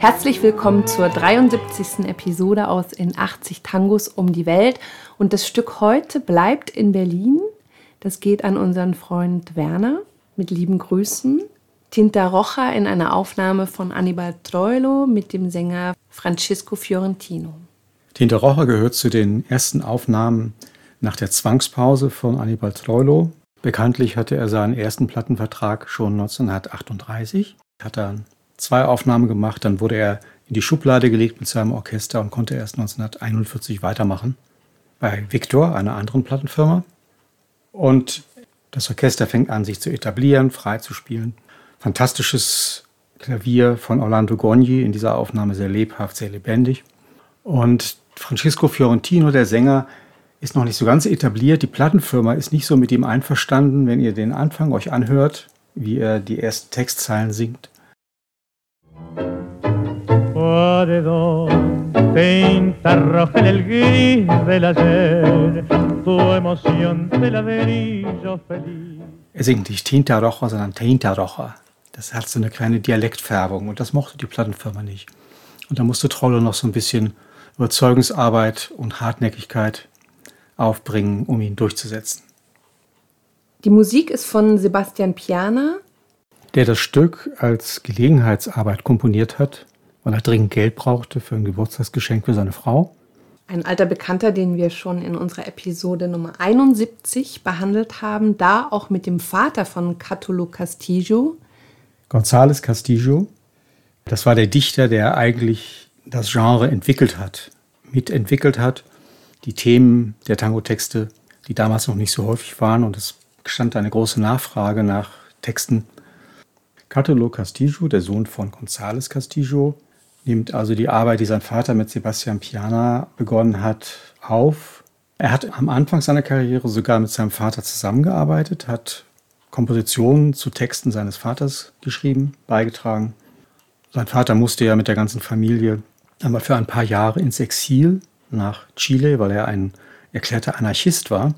Herzlich willkommen zur 73. Episode aus In 80 Tangos um die Welt. Und das Stück heute bleibt in Berlin. Das geht an unseren Freund Werner mit lieben Grüßen. Tinta Rocha in einer Aufnahme von Annibal Troilo mit dem Sänger Francisco Fiorentino. Tinta Rocha gehört zu den ersten Aufnahmen nach der Zwangspause von Annibal Troilo. Bekanntlich hatte er seinen ersten Plattenvertrag schon 1938, hat dann zwei Aufnahmen gemacht, dann wurde er in die Schublade gelegt mit seinem Orchester und konnte erst 1941 weitermachen bei Victor, einer anderen Plattenfirma. Und das Orchester fängt an, sich zu etablieren, frei zu spielen. Fantastisches Klavier von Orlando Gogni, in dieser Aufnahme sehr lebhaft, sehr lebendig. Und Francisco Fiorentino, der Sänger, ist noch nicht so ganz etabliert. Die Plattenfirma ist nicht so mit ihm einverstanden, wenn ihr den Anfang euch anhört, wie er die ersten Textzeilen singt. Tinta roja en el gris del ayer, tu emoción de ladrillo feliz. Er singt nicht Tinta Roja, sondern Tinta Roja. Das hat so eine kleine Dialektfärbung und das mochte die Plattenfirma nicht. Und da musste Trolle noch so ein bisschen Überzeugungsarbeit und Hartnäckigkeit aufbringen, um ihn durchzusetzen. Die Musik ist von Sebastian Piana, der das Stück als Gelegenheitsarbeit komponiert hat, weil er dringend Geld brauchte für ein Geburtstagsgeschenk für seine Frau. Ein alter Bekannter, den wir schon in unserer Episode Nummer 71 behandelt haben, da auch mit dem Vater von Catulo Castillo. González Castillo. Das war der Dichter, der eigentlich das Genre entwickelt hat, mitentwickelt hat die Themen der Tango-Texte, die damals noch nicht so häufig waren und es stand eine große Nachfrage nach Texten. Catulo Castillo, der Sohn von González Castillo, nimmt also die Arbeit, die sein Vater mit Sebastian Piana begonnen hat, auf. Er hat am Anfang seiner Karriere sogar mit seinem Vater zusammengearbeitet, hat Kompositionen zu Texten seines Vaters geschrieben, beigetragen. Sein Vater musste ja mit der ganzen Familie einmal für ein paar Jahre ins Exil nach Chile, weil er ein erklärter Anarchist war.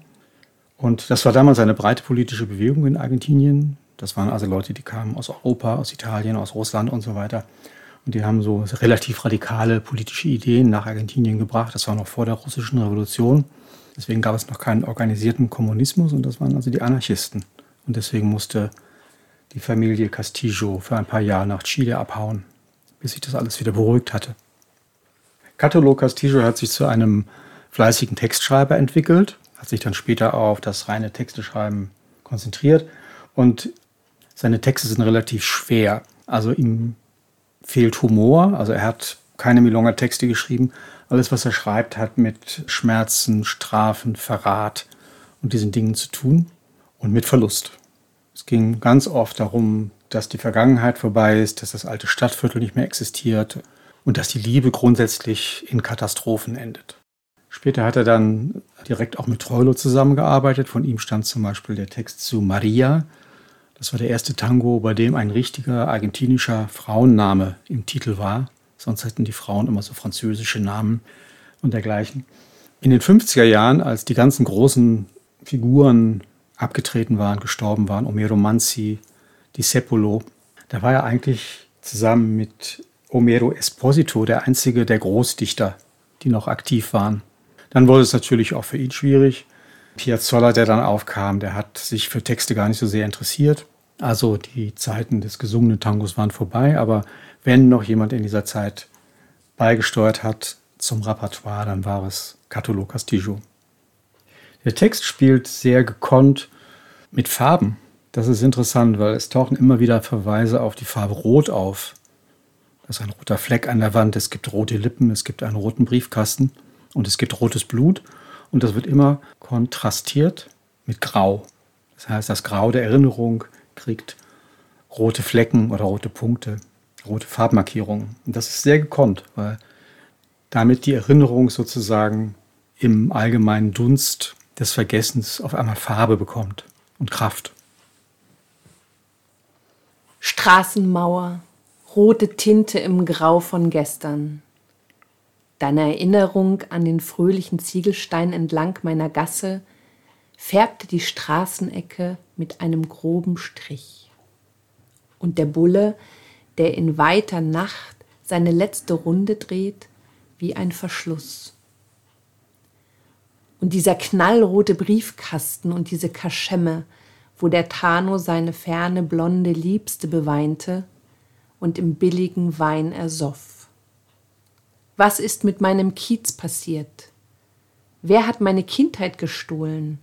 Und das war damals eine breite politische Bewegung in Argentinien. Das waren also Leute, die kamen aus Europa, aus Italien, aus Russland und so weiter. Und die haben so relativ radikale politische Ideen nach Argentinien gebracht. Das war noch vor der russischen Revolution. Deswegen gab es noch keinen organisierten Kommunismus und das waren also die Anarchisten. Und deswegen musste die Familie Castillo für ein paar Jahre nach Chile abhauen, bis sich das alles wieder beruhigt hatte. Catulo Castillo hat sich zu einem fleißigen Textschreiber entwickelt, hat sich dann später auf das reine Texteschreiben konzentriert und seine Texte sind relativ schwer. Also ihm fehlt Humor, also er hat keine Milonga-Texte geschrieben. Alles, was er schreibt, hat mit Schmerzen, Strafen, Verrat und diesen Dingen zu tun und mit Verlust. Es ging ganz oft darum, dass die Vergangenheit vorbei ist, dass das alte Stadtviertel nicht mehr existiert und dass die Liebe grundsätzlich in Katastrophen endet. Später hat er dann direkt auch mit Troilo zusammengearbeitet. Von ihm stand zum Beispiel der Text zu Maria. Das war der erste Tango, bei dem ein richtiger argentinischer Frauenname im Titel war. Sonst hätten die Frauen immer so französische Namen und dergleichen. In den 50er Jahren, als die ganzen großen Figuren abgetreten waren, gestorben waren, Omero Manzi, Di Sepolo, da war er eigentlich zusammen mit Homero Esposito der einzige der Großdichter, die noch aktiv waren. Dann wurde es natürlich auch für ihn schwierig. Piazzolla, der dann aufkam, der hat sich für Texte gar nicht so sehr interessiert. Also die Zeiten des gesungenen Tangos waren vorbei, aber wenn noch jemand in dieser Zeit beigesteuert hat zum Repertoire, dann war es Catulo Castillo. Der Text spielt sehr gekonnt mit Farben. Das ist interessant, weil es tauchen immer wieder Verweise auf die Farbe Rot auf. Das ist ein roter Fleck an der Wand, es gibt rote Lippen, es gibt einen roten Briefkasten und es gibt rotes Blut. Und das wird immer kontrastiert mit Grau. Das heißt, das Grau der Erinnerung kriegt rote Flecken oder rote Punkte, rote Farbmarkierungen. Und das ist sehr gekonnt, weil damit die Erinnerung sozusagen im allgemeinen Dunst des Vergessens auf einmal Farbe bekommt und Kraft. Straßenmauer, rote Tinte im Grau von gestern. Deine Erinnerung an den fröhlichen Ziegelstein entlang meiner Gasse färbte die Straßenecke mit einem groben Strich. Und der Bulle, der in weiter Nacht seine letzte Runde dreht wie ein Verschluss. Und dieser knallrote Briefkasten und diese Kaschemme, wo der Tano seine ferne blonde Liebste beweinte und im billigen Wein ersoff. Was ist mit meinem Kiez passiert? Wer hat meine Kindheit gestohlen?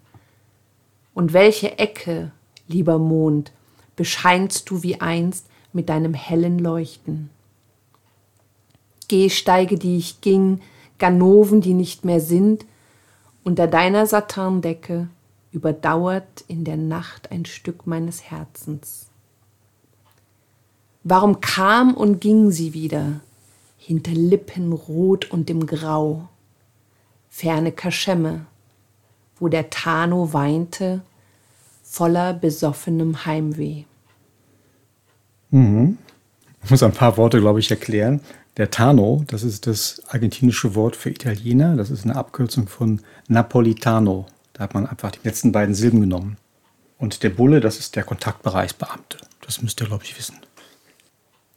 Und welche Ecke, lieber Mond, bescheinst du wie einst mit deinem hellen Leuchten? Gehsteige, die ich ging, Ganoven, die nicht mehr sind, unter deiner Saturndecke überdauert in der Nacht ein Stück meines Herzens. Warum kam und ging sie wieder, hinter Lippen rot und im Grau, ferne Kaschemme, wo der Tano weinte, voller besoffenem Heimweh. Mhm. Ich muss ein paar Worte, glaube ich, erklären. Der Tano, das ist das argentinische Wort für Italiener. Das ist eine Abkürzung von Napolitano. Da hat man einfach die letzten beiden Silben genommen. Und der Bulle, das ist der Kontaktbereichsbeamte. Das müsst ihr, glaube ich, wissen.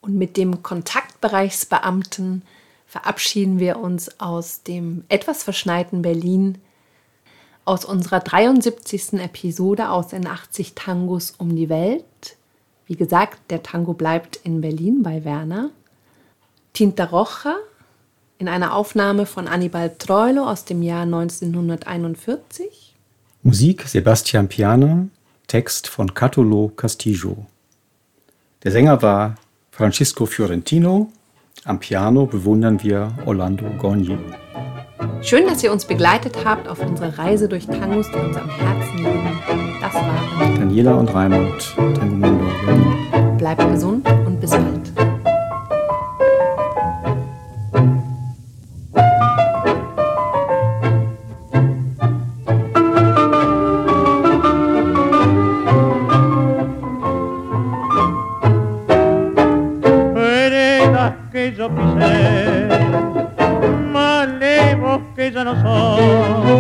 Und mit dem Kontaktbereichsbeamten verabschieden wir uns aus dem etwas verschneiten Berlin, aus unserer 73. Episode aus in 80 Tangos um die Welt. Wie gesagt, der Tango bleibt in Berlin bei Werner. Tinta Roja in einer Aufnahme von Annibal Troilo aus dem Jahr 1941. Musik Sebastian Piana, Text von Catulo Castillo. Der Sänger war Francisco Fiorentino. Am Piano bewundern wir Orlando Gogni. Schön, dass ihr uns begleitet habt auf unserer Reise durch Tangos, die uns am Herzen liegen. Das waren Daniela und Raimund, Tango Mundo. Bleibt gesund und bis bald. yo pisé, aquella no son.